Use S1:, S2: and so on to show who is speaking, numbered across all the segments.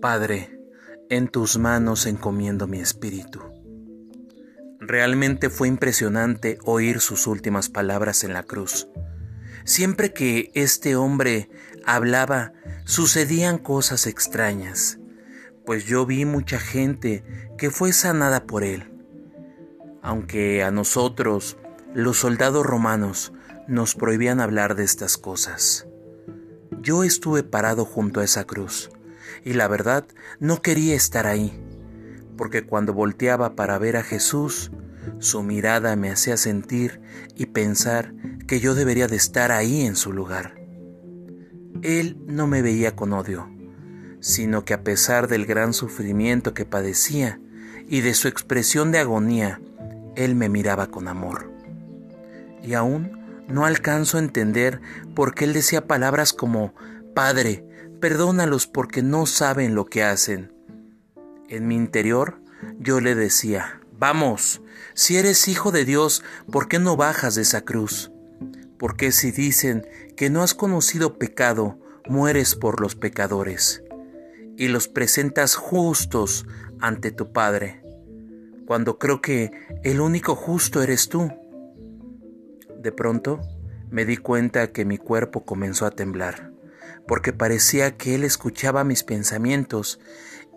S1: Padre, en tus manos encomiendo mi espíritu. Realmente fue impresionante oír sus últimas palabras en la cruz. Siempre que este hombre hablaba, sucedían cosas extrañas, pues yo vi mucha gente que fue sanada por él. Aunque a nosotros, los soldados romanos, nos prohibían hablar de estas cosas. Yo estuve parado junto a esa cruz, y la verdad no quería estar ahí, porque cuando volteaba para ver a Jesús, su mirada me hacía sentir y pensar que yo debería de estar ahí en su lugar. Él no me veía con odio, sino que a pesar del gran sufrimiento que padecía y de su expresión de agonía, Él me miraba con amor. Y aún no alcanzo a entender por qué Él decía palabras como, Padre, perdónalos porque no saben lo que hacen. En mi interior yo le decía, Vamos, si eres hijo de Dios, ¿por qué no bajas de esa cruz? Porque si dicen que no has conocido pecado, mueres por los pecadores y los presentas justos ante tu Padre, cuando creo que el único justo eres tú. De pronto me di cuenta que mi cuerpo comenzó a temblar, porque parecía que él escuchaba mis pensamientos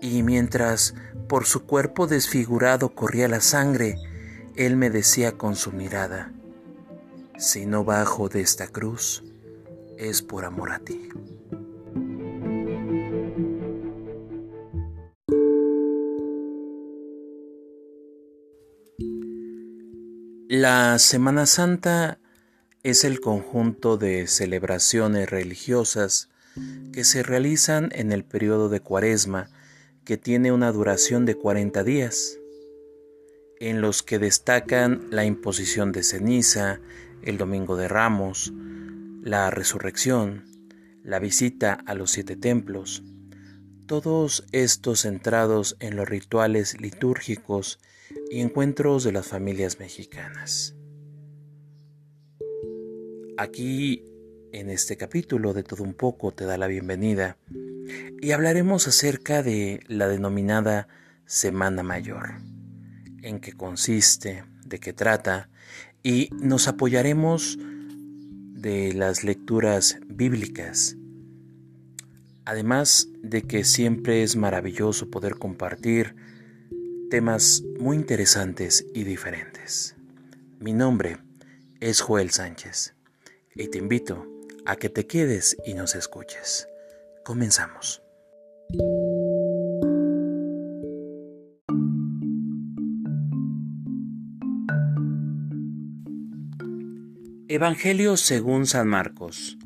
S1: y mientras por su cuerpo desfigurado corría la sangre, él me decía con su mirada, si no bajo de esta cruz, es por amor a ti. La Semana Santa es el conjunto de celebraciones religiosas que se realizan en el periodo de Cuaresma que tiene una duración de 40 días, en los que destacan la imposición de ceniza, el Domingo de Ramos, la resurrección, la visita a los siete templos, todos estos centrados en los rituales litúrgicos y encuentros de las familias mexicanas. Aquí, en este capítulo de Todo un poco, te da la bienvenida y hablaremos acerca de la denominada Semana Mayor, en qué consiste, de qué trata, y nos apoyaremos de las lecturas bíblicas. Además de que siempre es maravilloso poder compartir temas muy interesantes y diferentes. Mi nombre es Joel Sánchez y te invito a que te quedes y nos escuches. Comenzamos. Evangelio según San Marcos,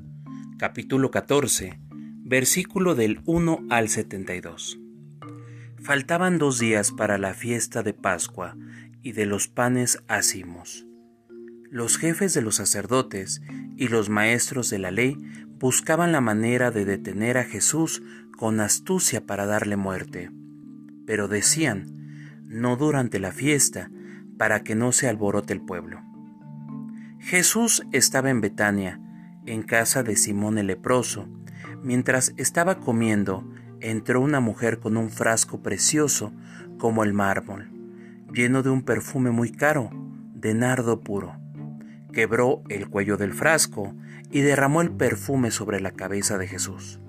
S1: capítulo 14, versículo del 1 al 72. Faltaban dos días para la fiesta de Pascua y de los panes ácimos. Los jefes de los sacerdotes y los maestros de la ley buscaban la manera de detener a Jesús con astucia para darle muerte. Pero decían, no durante la fiesta, para que no se alborote el pueblo. Jesús estaba en Betania, en casa de Simón el leproso. Mientras estaba comiendo, entró una mujer con un frasco precioso como el mármol, lleno de un perfume muy caro, de nardo puro. Quebró el cuello del frasco y derramó el perfume sobre la cabeza de Jesús.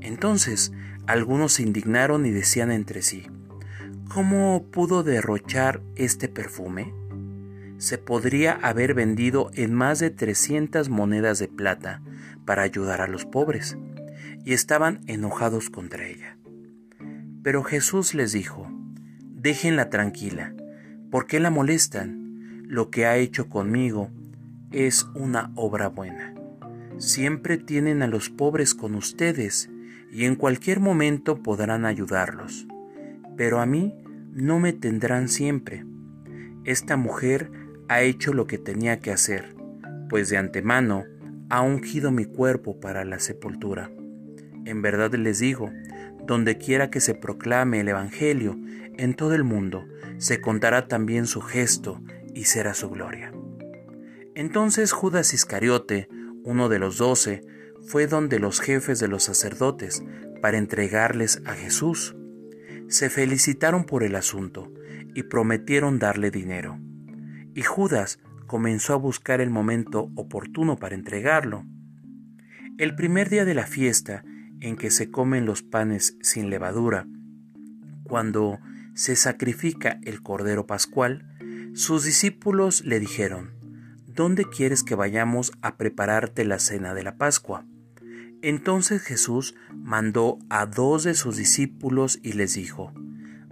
S1: Entonces algunos se indignaron y decían entre sí, ¿cómo pudo derrochar este perfume? Se podría haber vendido en más de 300 monedas de plata para ayudar a los pobres y estaban enojados contra ella. Pero Jesús les dijo, déjenla tranquila, ¿por qué la molestan? Lo que ha hecho conmigo es una obra buena. Siempre tienen a los pobres con ustedes y en cualquier momento podrán ayudarlos. Pero a mí no me tendrán siempre. Esta mujer ha hecho lo que tenía que hacer, pues de antemano ha ungido mi cuerpo para la sepultura. En verdad les digo, donde quiera que se proclame el Evangelio en todo el mundo, se contará también su gesto y será su gloria. Entonces Judas Iscariote, uno de los doce, fue donde los jefes de los sacerdotes para entregarles a Jesús. Se felicitaron por el asunto y prometieron darle dinero. Y Judas comenzó a buscar el momento oportuno para entregarlo. El primer día de la fiesta, en que se comen los panes sin levadura, cuando se sacrifica el Cordero Pascual, sus discípulos le dijeron, ¿Dónde quieres que vayamos a prepararte la cena de la Pascua? Entonces Jesús mandó a dos de sus discípulos y les dijo,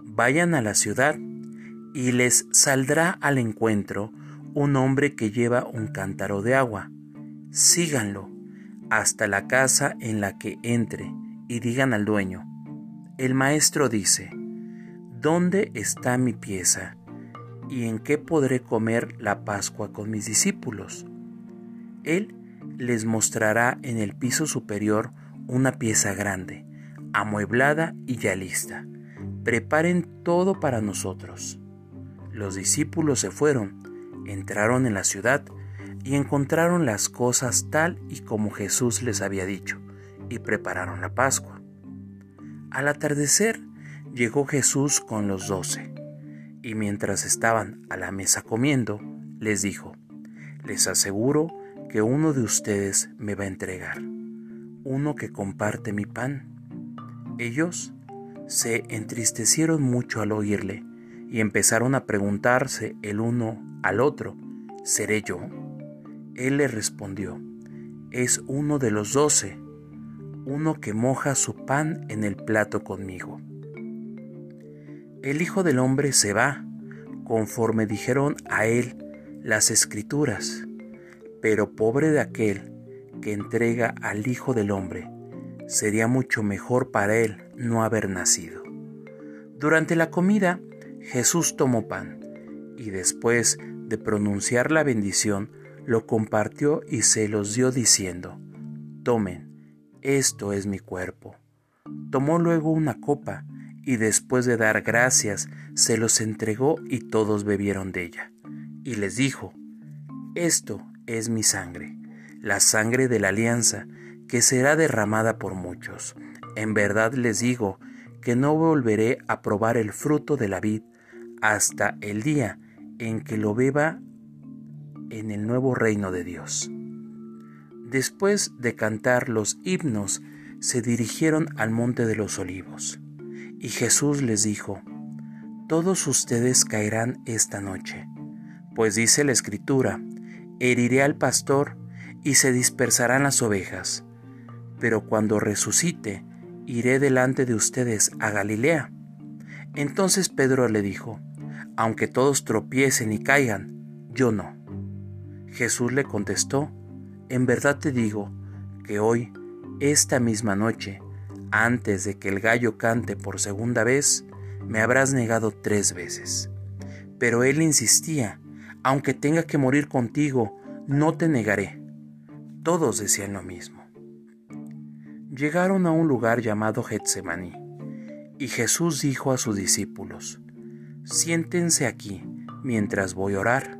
S1: Vayan a la ciudad, y les saldrá al encuentro un hombre que lleva un cántaro de agua. Síganlo hasta la casa en la que entre y digan al dueño, el maestro dice, ¿dónde está mi pieza? ¿Y en qué podré comer la Pascua con mis discípulos? Él les mostrará en el piso superior una pieza grande, amueblada y ya lista. Preparen todo para nosotros. Los discípulos se fueron, entraron en la ciudad y encontraron las cosas tal y como Jesús les había dicho, y prepararon la Pascua. Al atardecer llegó Jesús con los doce, y mientras estaban a la mesa comiendo, les dijo, les aseguro que uno de ustedes me va a entregar, uno que comparte mi pan. Ellos se entristecieron mucho al oírle y empezaron a preguntarse el uno al otro, ¿seré yo? Él le respondió, es uno de los doce, uno que moja su pan en el plato conmigo. El Hijo del Hombre se va, conforme dijeron a él las escrituras, pero pobre de aquel que entrega al Hijo del Hombre, sería mucho mejor para él no haber nacido. Durante la comida, Jesús tomó pan y después de pronunciar la bendición, lo compartió y se los dio diciendo, Tomen, esto es mi cuerpo. Tomó luego una copa, y después de dar gracias, se los entregó y todos bebieron de ella. Y les dijo, Esto es mi sangre, la sangre de la alianza, que será derramada por muchos. En verdad les digo que no volveré a probar el fruto de la vid hasta el día en que lo beba en el nuevo reino de Dios. Después de cantar los himnos, se dirigieron al monte de los olivos. Y Jesús les dijo, Todos ustedes caerán esta noche, pues dice la Escritura, heriré al pastor y se dispersarán las ovejas, pero cuando resucite, iré delante de ustedes a Galilea. Entonces Pedro le dijo, Aunque todos tropiecen y caigan, yo no. Jesús le contestó, En verdad te digo que hoy, esta misma noche, antes de que el gallo cante por segunda vez, me habrás negado tres veces. Pero él insistía, aunque tenga que morir contigo, no te negaré. Todos decían lo mismo. Llegaron a un lugar llamado Getsemaní, y Jesús dijo a sus discípulos, Siéntense aquí mientras voy a orar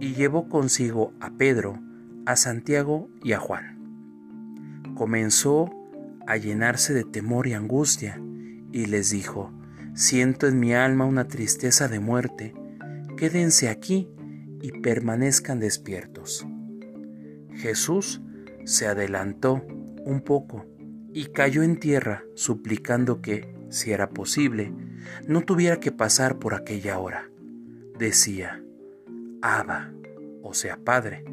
S1: y llevó consigo a Pedro, a Santiago y a Juan. Comenzó a llenarse de temor y angustia y les dijo, Siento en mi alma una tristeza de muerte, quédense aquí y permanezcan despiertos. Jesús se adelantó un poco y cayó en tierra suplicando que, si era posible, no tuviera que pasar por aquella hora. Decía, Abba, o sea, Padre,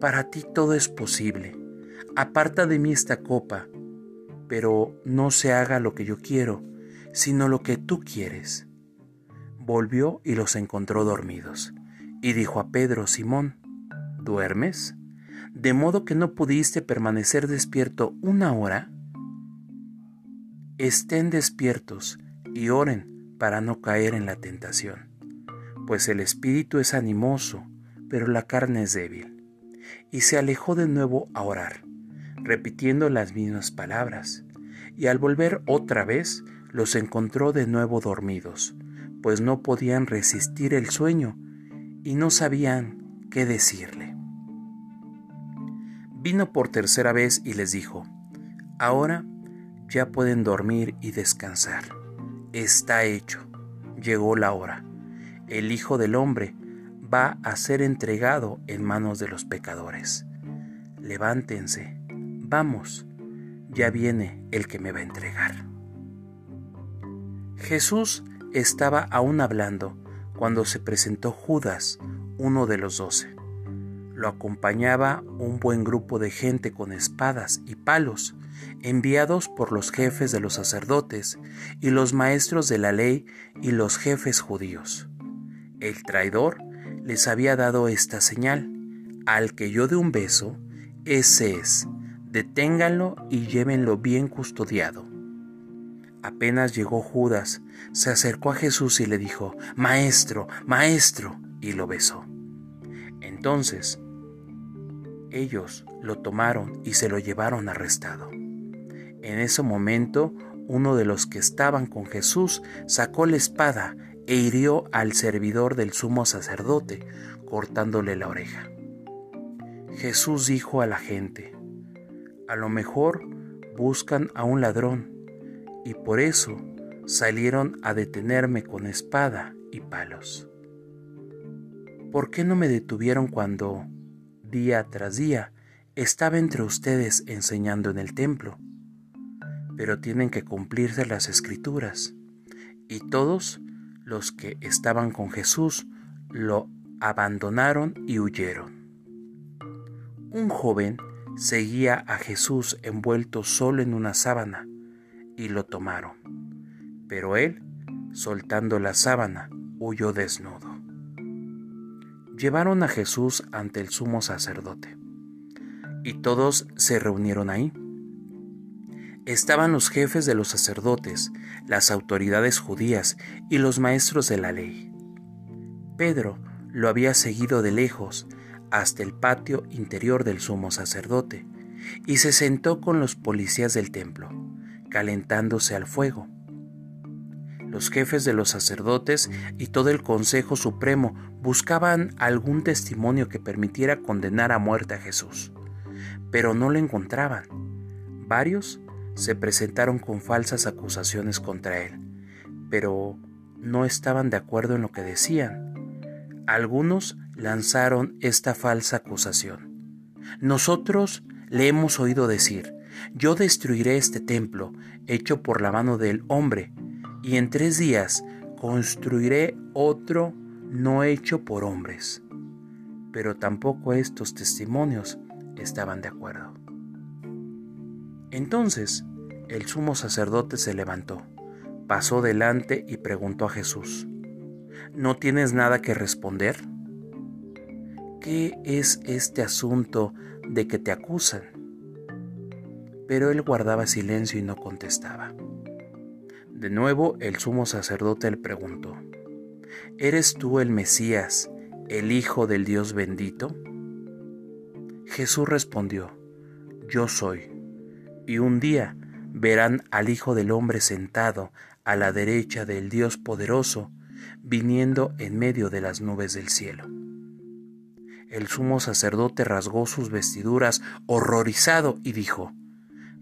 S1: para ti todo es posible. Aparta de mí esta copa, pero no se haga lo que yo quiero, sino lo que tú quieres. Volvió y los encontró dormidos, y dijo a Pedro, Simón, ¿duermes? ¿De modo que no pudiste permanecer despierto una hora? Estén despiertos y oren para no caer en la tentación pues el espíritu es animoso, pero la carne es débil. Y se alejó de nuevo a orar, repitiendo las mismas palabras, y al volver otra vez los encontró de nuevo dormidos, pues no podían resistir el sueño y no sabían qué decirle. Vino por tercera vez y les dijo, Ahora ya pueden dormir y descansar. Está hecho. Llegó la hora. El Hijo del Hombre va a ser entregado en manos de los pecadores. Levántense, vamos, ya viene el que me va a entregar. Jesús estaba aún hablando cuando se presentó Judas, uno de los doce. Lo acompañaba un buen grupo de gente con espadas y palos, enviados por los jefes de los sacerdotes y los maestros de la ley y los jefes judíos. El traidor les había dado esta señal, al que yo de un beso, ese es, deténganlo y llévenlo bien custodiado. Apenas llegó Judas, se acercó a Jesús y le dijo, Maestro, Maestro, y lo besó. Entonces, ellos lo tomaron y se lo llevaron arrestado. En ese momento, uno de los que estaban con Jesús sacó la espada e hirió al servidor del sumo sacerdote, cortándole la oreja. Jesús dijo a la gente, a lo mejor buscan a un ladrón, y por eso salieron a detenerme con espada y palos. ¿Por qué no me detuvieron cuando, día tras día, estaba entre ustedes enseñando en el templo? Pero tienen que cumplirse las escrituras, y todos los que estaban con Jesús lo abandonaron y huyeron. Un joven seguía a Jesús envuelto solo en una sábana y lo tomaron. Pero él, soltando la sábana, huyó desnudo. Llevaron a Jesús ante el sumo sacerdote y todos se reunieron ahí estaban los jefes de los sacerdotes, las autoridades judías y los maestros de la ley. Pedro lo había seguido de lejos hasta el patio interior del sumo sacerdote y se sentó con los policías del templo, calentándose al fuego. Los jefes de los sacerdotes y todo el Consejo Supremo buscaban algún testimonio que permitiera condenar a muerte a Jesús, pero no lo encontraban. Varios se presentaron con falsas acusaciones contra él, pero no estaban de acuerdo en lo que decían. Algunos lanzaron esta falsa acusación. Nosotros le hemos oído decir, yo destruiré este templo hecho por la mano del hombre, y en tres días construiré otro no hecho por hombres. Pero tampoco estos testimonios estaban de acuerdo. Entonces el sumo sacerdote se levantó, pasó delante y preguntó a Jesús, ¿No tienes nada que responder? ¿Qué es este asunto de que te acusan? Pero él guardaba silencio y no contestaba. De nuevo el sumo sacerdote le preguntó, ¿Eres tú el Mesías, el Hijo del Dios bendito? Jesús respondió, Yo soy y un día verán al Hijo del Hombre sentado a la derecha del Dios poderoso, viniendo en medio de las nubes del cielo. El sumo sacerdote rasgó sus vestiduras horrorizado y dijo,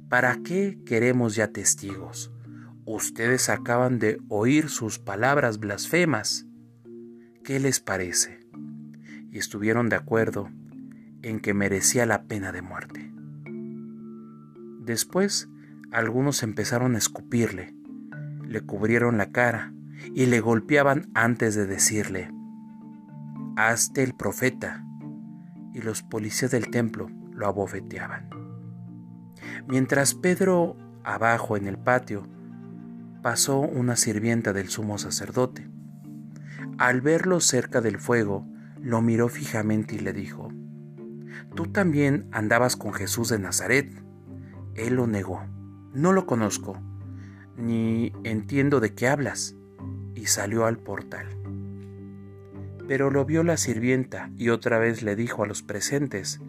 S1: ¿Para qué queremos ya testigos? Ustedes acaban de oír sus palabras blasfemas. ¿Qué les parece? Y estuvieron de acuerdo en que merecía la pena de muerte. Después, algunos empezaron a escupirle, le cubrieron la cara y le golpeaban antes de decirle, Hazte el profeta. Y los policías del templo lo abofeteaban. Mientras Pedro, abajo en el patio, pasó una sirvienta del sumo sacerdote. Al verlo cerca del fuego, lo miró fijamente y le dijo, Tú también andabas con Jesús de Nazaret. Él lo negó. No lo conozco, ni entiendo de qué hablas. Y salió al portal. Pero lo vio la sirvienta y otra vez le dijo a los presentes,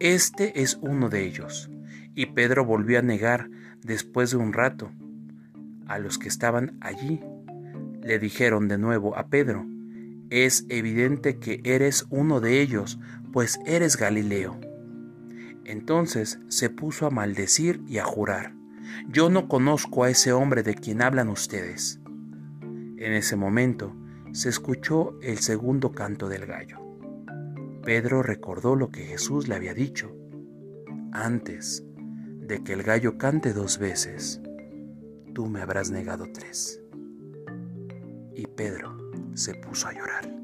S1: Este es uno de ellos. Y Pedro volvió a negar después de un rato. A los que estaban allí le dijeron de nuevo a Pedro, Es evidente que eres uno de ellos, pues eres Galileo. Entonces se puso a maldecir y a jurar, yo no conozco a ese hombre de quien hablan ustedes. En ese momento se escuchó el segundo canto del gallo. Pedro recordó lo que Jesús le había dicho. Antes de que el gallo cante dos veces, tú me habrás negado tres. Y Pedro se puso a llorar.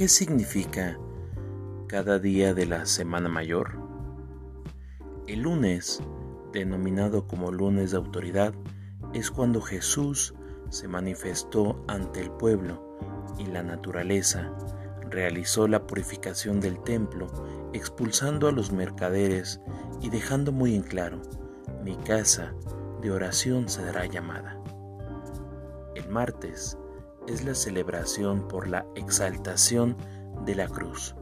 S1: ¿Qué significa cada día de la Semana Mayor? El lunes, denominado como lunes de autoridad, es cuando Jesús se manifestó ante el pueblo y la naturaleza, realizó la purificación del templo, expulsando a los mercaderes y dejando muy en claro, mi casa de oración será llamada. El martes, es la celebración por la exaltación de la cruz,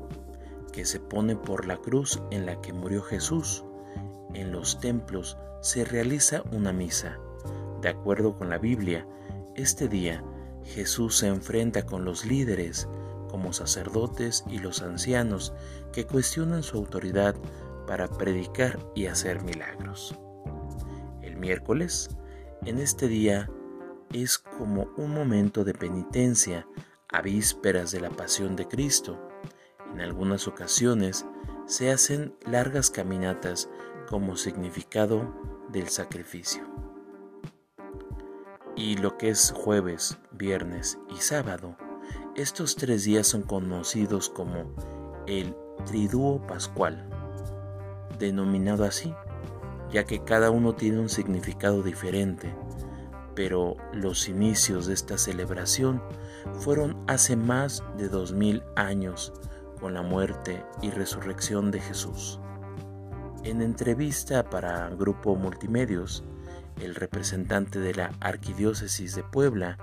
S1: que se pone por la cruz en la que murió Jesús. En los templos se realiza una misa. De acuerdo con la Biblia, este día Jesús se enfrenta con los líderes, como sacerdotes y los ancianos, que cuestionan su autoridad para predicar y hacer milagros. El miércoles, en este día, es como un momento de penitencia a vísperas de la pasión de Cristo. En algunas ocasiones se hacen largas caminatas como significado del sacrificio. Y lo que es jueves, viernes y sábado, estos tres días son conocidos como el Triduo Pascual, denominado así, ya que cada uno tiene un significado diferente pero los inicios de esta celebración fueron hace más de dos mil años con la muerte y resurrección de Jesús. En entrevista para Grupo Multimedios, el representante de la Arquidiócesis de Puebla,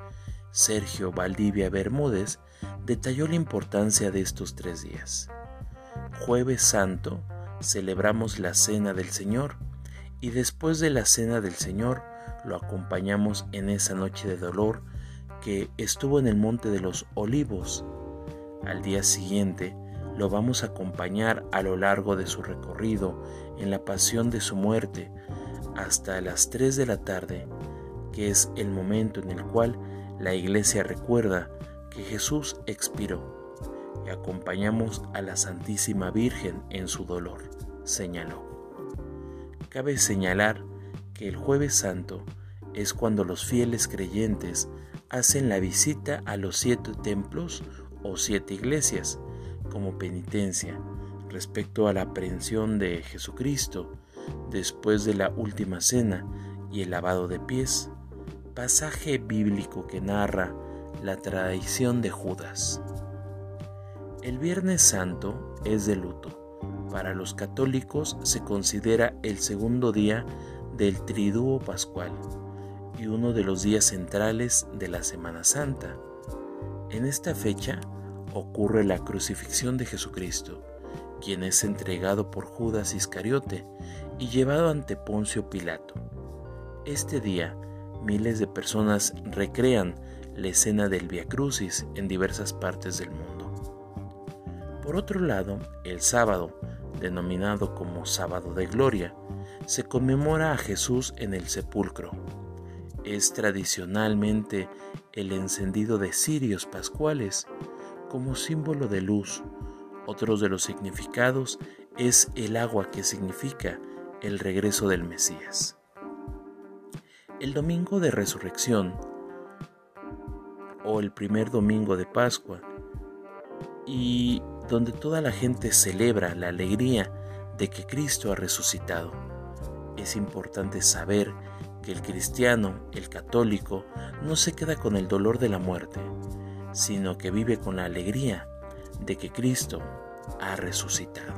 S1: Sergio Valdivia Bermúdez, detalló la importancia de estos tres días. Jueves Santo celebramos la Cena del Señor y después de la Cena del Señor lo acompañamos en esa noche de dolor que estuvo en el Monte de los Olivos. Al día siguiente lo vamos a acompañar a lo largo de su recorrido en la pasión de su muerte hasta las 3 de la tarde, que es el momento en el cual la iglesia recuerda que Jesús expiró y acompañamos a la Santísima Virgen en su dolor, señaló. Cabe señalar que el jueves santo es cuando los fieles creyentes hacen la visita a los siete templos o siete iglesias como penitencia respecto a la aprehensión de Jesucristo después de la última cena y el lavado de pies, pasaje bíblico que narra la traición de Judas. El Viernes Santo es de luto. Para los católicos se considera el segundo día del Triduo Pascual y uno de los días centrales de la Semana Santa. En esta fecha ocurre la crucifixión de Jesucristo, quien es entregado por Judas Iscariote y llevado ante Poncio Pilato. Este día, miles de personas recrean la escena del Via Crucis en diversas partes del mundo. Por otro lado, el sábado, denominado como Sábado de Gloria, se conmemora a Jesús en el sepulcro. Es tradicionalmente el encendido de cirios pascuales como símbolo de luz. Otros de los significados es el agua que significa el regreso del Mesías. El domingo de resurrección o el primer domingo de Pascua y donde toda la gente celebra la alegría de que Cristo ha resucitado es importante saber que el cristiano, el católico, no se queda con el dolor de la muerte, sino que vive con la alegría de que Cristo ha resucitado.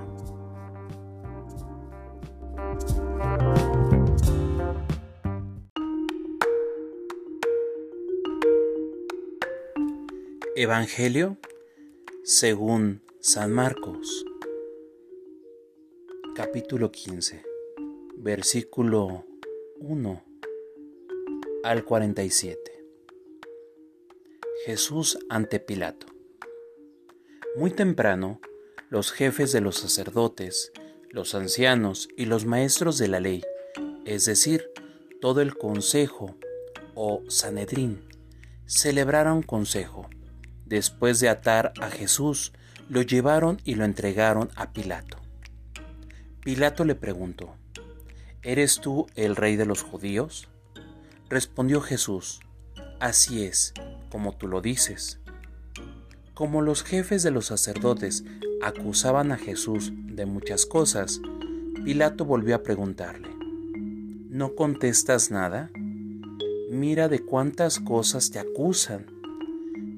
S1: Evangelio según San Marcos, capítulo 15 versículo 1 al 47. Jesús ante Pilato. Muy temprano, los jefes de los sacerdotes, los ancianos y los maestros de la ley, es decir, todo el consejo o Sanedrín, celebraron consejo. Después de atar a Jesús, lo llevaron y lo entregaron a Pilato. Pilato le preguntó, ¿Eres tú el rey de los judíos? Respondió Jesús, Así es, como tú lo dices. Como los jefes de los sacerdotes acusaban a Jesús de muchas cosas, Pilato volvió a preguntarle, ¿No contestas nada? Mira de cuántas cosas te acusan.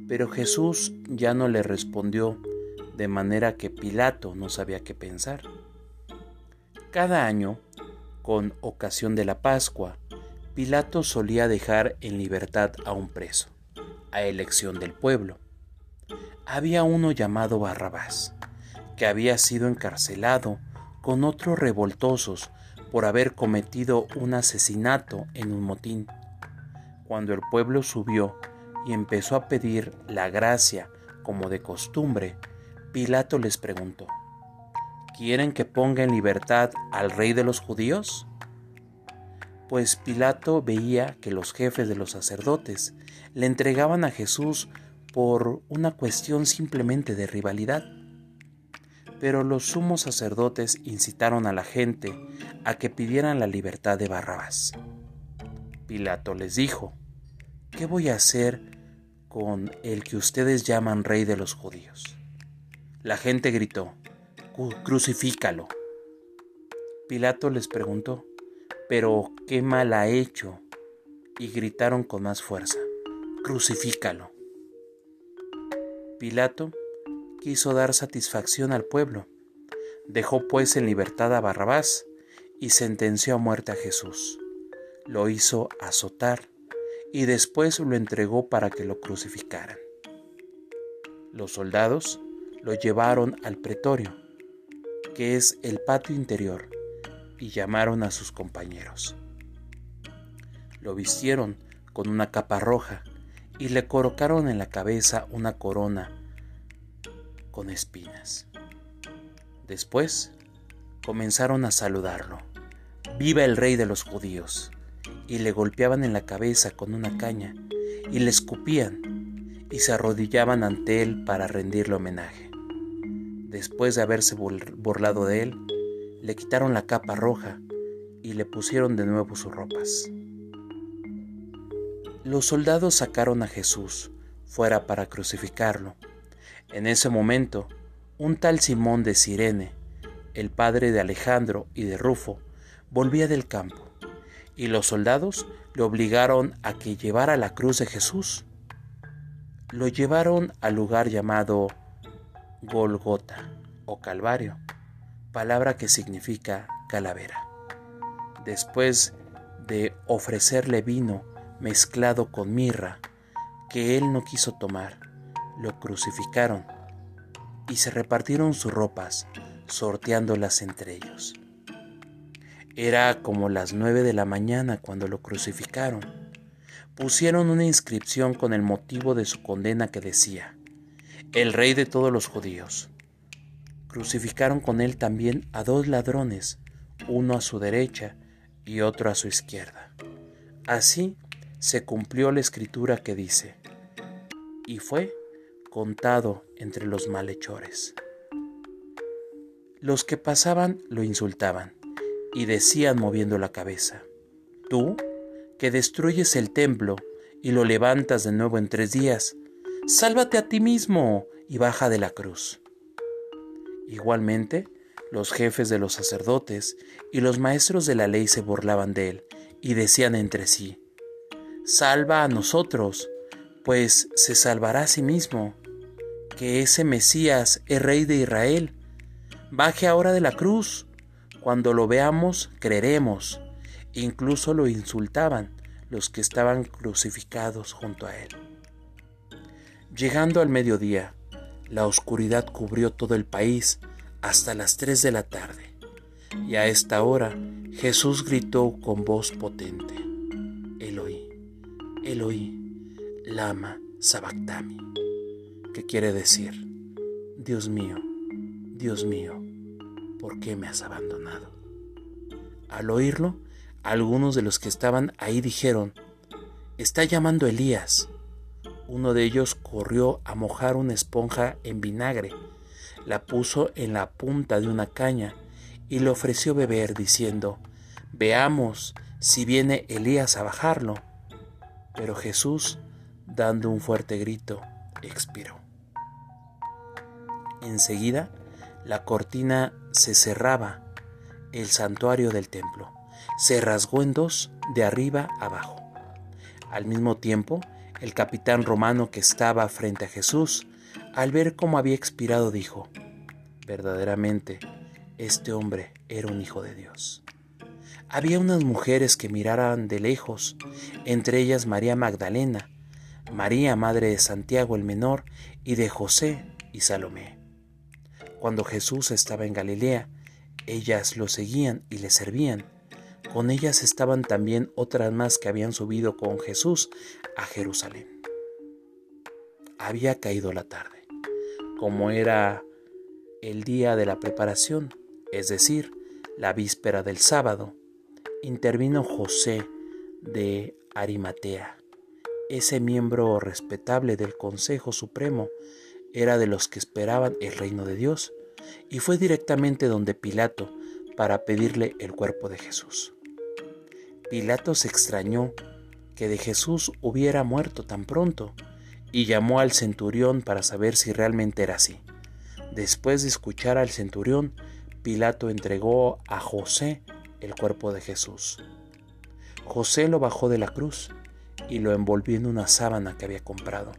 S1: Pero Jesús ya no le respondió, de manera que Pilato no sabía qué pensar. Cada año, con ocasión de la Pascua, Pilato solía dejar en libertad a un preso, a elección del pueblo. Había uno llamado Barrabás, que había sido encarcelado con otros revoltosos por haber cometido un asesinato en un motín. Cuando el pueblo subió y empezó a pedir la gracia como de costumbre, Pilato les preguntó, ¿quieren que ponga en libertad al rey de los judíos? pues Pilato veía que los jefes de los sacerdotes le entregaban a Jesús por una cuestión simplemente de rivalidad. Pero los sumos sacerdotes incitaron a la gente a que pidieran la libertad de Barrabás. Pilato les dijo, ¿qué voy a hacer con el que ustedes llaman rey de los judíos? La gente gritó, crucifícalo. Pilato les preguntó, pero qué mal ha hecho. Y gritaron con más fuerza, crucifícalo. Pilato quiso dar satisfacción al pueblo. Dejó pues en libertad a Barrabás y sentenció a muerte a Jesús. Lo hizo azotar y después lo entregó para que lo crucificaran. Los soldados lo llevaron al pretorio, que es el patio interior, y llamaron a sus compañeros. Lo vistieron con una capa roja y le colocaron en la cabeza una corona con espinas. Después comenzaron a saludarlo. ¡Viva el rey de los judíos! Y le golpeaban en la cabeza con una caña y le escupían y se arrodillaban ante él para rendirle homenaje. Después de haberse burlado de él, le quitaron la capa roja y le pusieron de nuevo sus ropas. Los soldados sacaron a Jesús fuera para crucificarlo. En ese momento, un tal Simón de Sirene, el padre de Alejandro y de Rufo, volvía del campo, y los soldados le obligaron a que llevara la cruz de Jesús. Lo llevaron al lugar llamado Golgota o Calvario palabra que significa calavera. Después de ofrecerle vino mezclado con mirra, que él no quiso tomar, lo crucificaron y se repartieron sus ropas, sorteándolas entre ellos. Era como las nueve de la mañana cuando lo crucificaron. Pusieron una inscripción con el motivo de su condena que decía, El Rey de todos los judíos. Crucificaron con él también a dos ladrones, uno a su derecha y otro a su izquierda. Así se cumplió la escritura que dice, y fue contado entre los malhechores. Los que pasaban lo insultaban y decían moviendo la cabeza, tú, que destruyes el templo y lo levantas de nuevo en tres días, sálvate a ti mismo y baja de la cruz. Igualmente, los jefes de los sacerdotes y los maestros de la ley se burlaban de él y decían entre sí, Salva a nosotros, pues se salvará a sí mismo, que ese Mesías es rey de Israel. Baje ahora de la cruz. Cuando lo veamos, creeremos. Incluso lo insultaban los que estaban crucificados junto a él. Llegando al mediodía, la oscuridad cubrió todo el país hasta las tres de la tarde, y a esta hora Jesús gritó con voz potente, Eloí, Eloí, lama Sabactami, que quiere decir, Dios mío, Dios mío, ¿por qué me has abandonado? Al oírlo, algunos de los que estaban ahí dijeron, está llamando Elías. Uno de ellos corrió a mojar una esponja en vinagre, la puso en la punta de una caña y le ofreció beber, diciendo, Veamos si viene Elías a bajarlo. Pero Jesús, dando un fuerte grito, expiró. Enseguida, la cortina se cerraba, el santuario del templo se rasgó en dos de arriba abajo. Al mismo tiempo, el capitán romano que estaba frente a Jesús, al ver cómo había expirado, dijo, verdaderamente, este hombre era un hijo de Dios. Había unas mujeres que miraban de lejos, entre ellas María Magdalena, María, madre de Santiago el menor, y de José y Salomé. Cuando Jesús estaba en Galilea, ellas lo seguían y le servían. Con ellas estaban también otras más que habían subido con Jesús a Jerusalén. Había caído la tarde. Como era el día de la preparación, es decir, la víspera del sábado, intervino José de Arimatea. Ese miembro respetable del Consejo Supremo era de los que esperaban el reino de Dios y fue directamente donde Pilato para pedirle el cuerpo de Jesús. Pilato se extrañó que de Jesús hubiera muerto tan pronto y llamó al centurión para saber si realmente era así. Después de escuchar al centurión, Pilato entregó a José el cuerpo de Jesús. José lo bajó de la cruz y lo envolvió en una sábana que había comprado.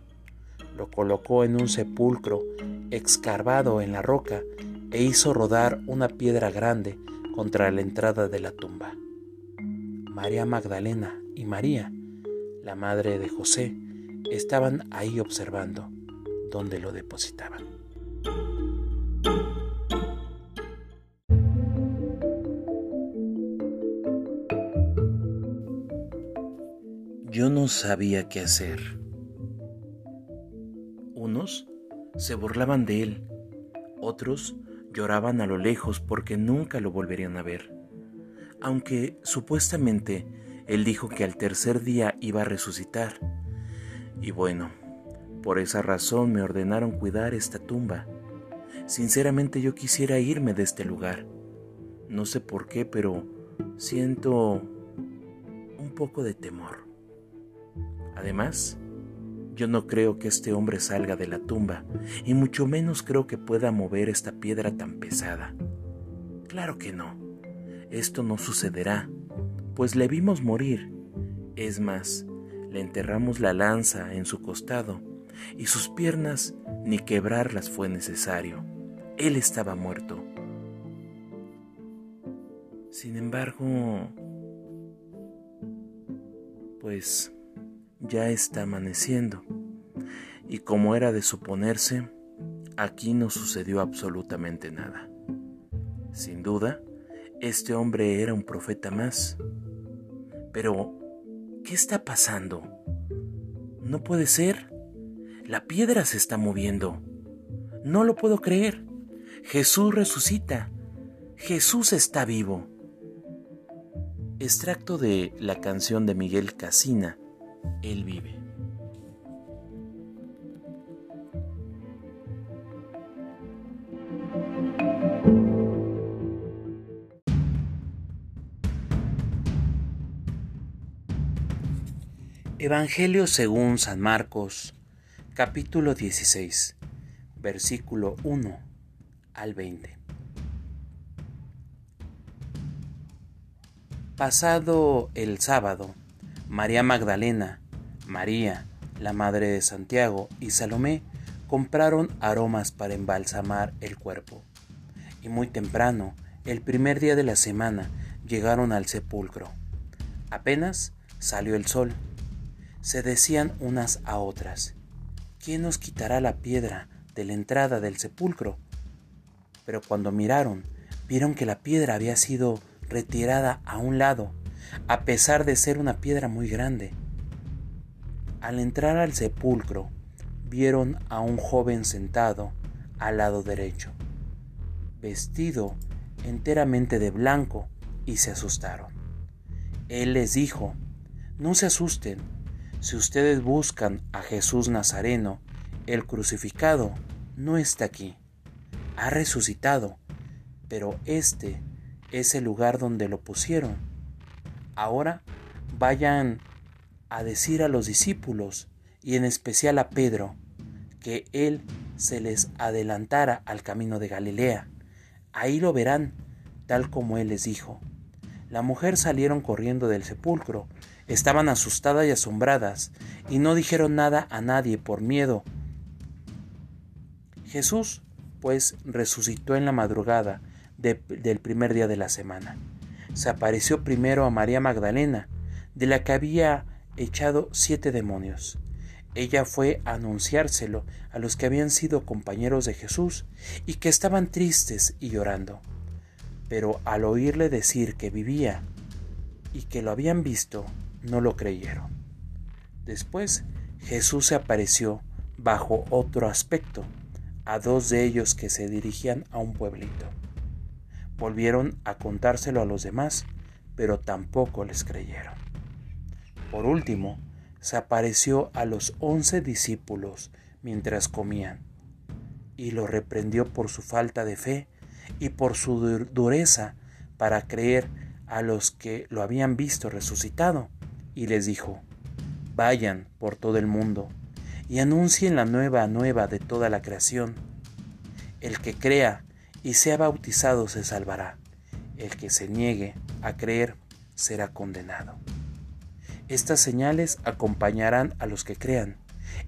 S1: Lo colocó en un sepulcro excavado en la roca e hizo rodar una piedra grande contra la entrada de la tumba. María Magdalena y María, la madre de José, estaban ahí observando dónde lo depositaban. Yo no sabía qué hacer. Unos se burlaban de él, otros lloraban a lo lejos porque nunca lo volverían a ver aunque supuestamente él dijo que al tercer día iba a resucitar. Y bueno, por esa razón me ordenaron cuidar esta tumba. Sinceramente yo quisiera irme de este lugar. No sé por qué, pero siento un poco de temor. Además, yo no creo que este hombre salga de la tumba, y mucho menos creo que pueda mover esta piedra tan pesada. Claro que no esto no sucederá, pues le vimos morir. Es más, le enterramos la lanza en su costado, y sus piernas ni quebrarlas fue necesario. Él estaba muerto. Sin embargo, pues ya está amaneciendo, y como era de suponerse, aquí no sucedió absolutamente nada. Sin duda, este hombre era un profeta más. Pero, ¿qué está pasando? No puede ser. La piedra se está moviendo. No lo puedo creer. Jesús resucita. Jesús está vivo. Extracto de la canción de Miguel Casina, Él vive. Evangelio según San Marcos, capítulo 16, versículo 1 al 20. Pasado el sábado, María Magdalena, María, la madre de Santiago, y Salomé compraron aromas para embalsamar el cuerpo. Y muy temprano, el primer día de la semana, llegaron al sepulcro. Apenas salió el sol se decían unas a otras, ¿quién nos quitará la piedra de la entrada del sepulcro? Pero cuando miraron, vieron que la piedra había sido retirada a un lado, a pesar de ser una piedra muy grande. Al entrar al sepulcro, vieron a un joven sentado al lado derecho, vestido enteramente de blanco, y se asustaron. Él les dijo, no se asusten, si ustedes buscan a Jesús Nazareno, el crucificado no está aquí, ha resucitado, pero este es el lugar donde lo pusieron. Ahora vayan a decir a los discípulos, y en especial a Pedro, que él se les adelantara al camino de Galilea. Ahí lo verán, tal como él les dijo. La mujer salieron corriendo del sepulcro, estaban asustadas y asombradas, y no dijeron nada a nadie por miedo. Jesús, pues, resucitó en la madrugada del primer día de la semana. Se apareció primero a María Magdalena, de la que había echado siete demonios. Ella fue a anunciárselo a los que habían sido compañeros de Jesús y que estaban tristes y llorando. Pero al oírle decir que vivía y que lo habían visto, no lo creyeron. Después Jesús se apareció bajo otro aspecto a dos de ellos que se dirigían a un pueblito. Volvieron a contárselo a los demás, pero tampoco les creyeron. Por último, se apareció a los once discípulos mientras comían, y los reprendió por su falta de fe y por su dureza para creer a los que lo habían visto resucitado, y les dijo, Vayan por todo el mundo y anuncien la nueva nueva de toda la creación. El que crea y sea bautizado se salvará, el que se niegue a creer será condenado. Estas señales acompañarán a los que crean.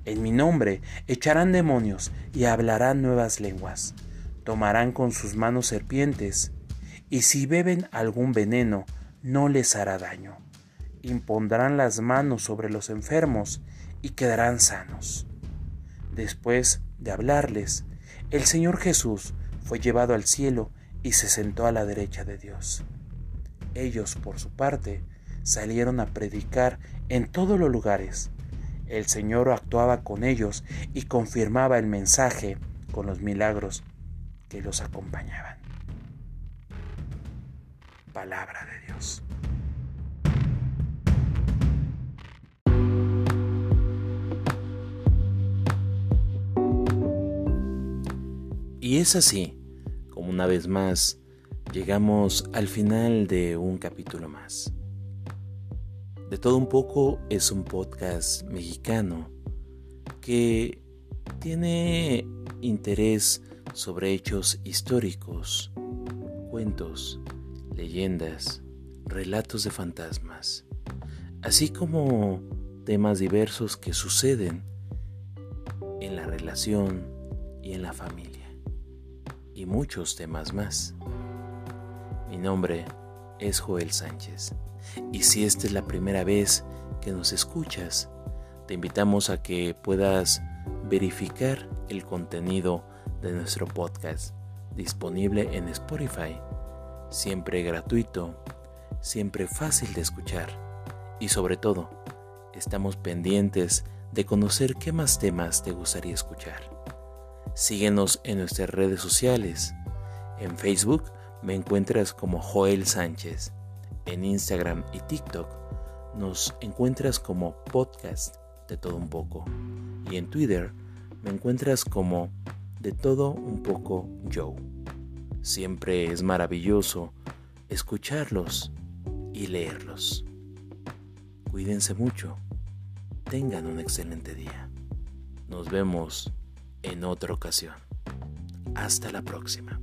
S1: En mi nombre echarán demonios y hablarán nuevas lenguas. Tomarán con sus manos serpientes, y si beben algún veneno, no les hará daño. Impondrán las manos sobre los enfermos y quedarán sanos. Después de hablarles, el Señor Jesús fue llevado al cielo y se sentó a la derecha de Dios. Ellos, por su parte, salieron a predicar en todos los lugares. El Señor actuaba con ellos y confirmaba el mensaje con los milagros que los acompañaban. Palabra de Dios.
S2: Y es así, como una vez más, llegamos al final de un capítulo más. De todo un poco es un podcast mexicano que tiene interés sobre hechos históricos, cuentos, leyendas, relatos de fantasmas, así como temas diversos que suceden en la relación y en la familia, y muchos temas más. Mi nombre es Joel Sánchez y si esta es la primera vez que nos escuchas, te invitamos a que puedas verificar el contenido de nuestro podcast disponible en Spotify, siempre gratuito, siempre fácil de escuchar y sobre todo, estamos pendientes de conocer qué más temas te gustaría escuchar. Síguenos en nuestras redes sociales. En Facebook me encuentras como Joel Sánchez en Instagram y TikTok nos encuentras como podcast de todo un poco. Y en Twitter me encuentras como de todo un poco Joe. Siempre es maravilloso escucharlos y leerlos. Cuídense mucho. Tengan un excelente día. Nos vemos en otra ocasión. Hasta la próxima.